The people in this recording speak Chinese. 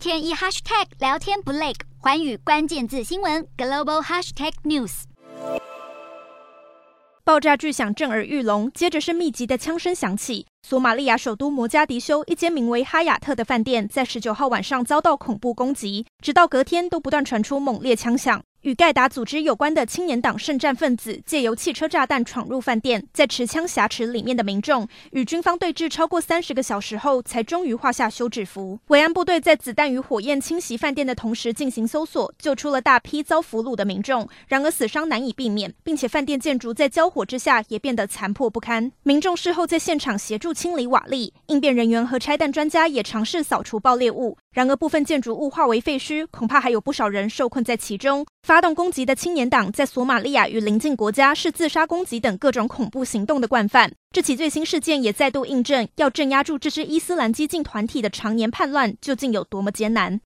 天一 hashtag 聊天不累，环宇关键字新闻 global hashtag news。爆炸巨响震耳欲聋，接着是密集的枪声响起。索马利亚首都摩加迪修一间名为哈雅特的饭店，在十九号晚上遭到恐怖攻击，直到隔天都不断传出猛烈枪响。与盖达组织有关的青年党圣战分子借由汽车炸弹闯入饭店，在持枪挟持里面的民众，与军方对峙超过三十个小时后，才终于画下休止符。维安部队在子弹与火焰侵袭饭店的同时进行搜索，救出了大批遭俘虏的民众。然而死伤难以避免，并且饭店建筑在交火之下也变得残破不堪。民众事后在现场协助清理瓦砾，应变人员和拆弹专家也尝试扫除爆裂物。然而部分建筑物化为废墟，恐怕还有不少人受困在其中。发动攻击的青年党在索马利亚与邻近国家是自杀攻击等各种恐怖行动的惯犯。这起最新事件也再度印证，要镇压住这支伊斯兰激进团体的常年叛乱究竟有多么艰难。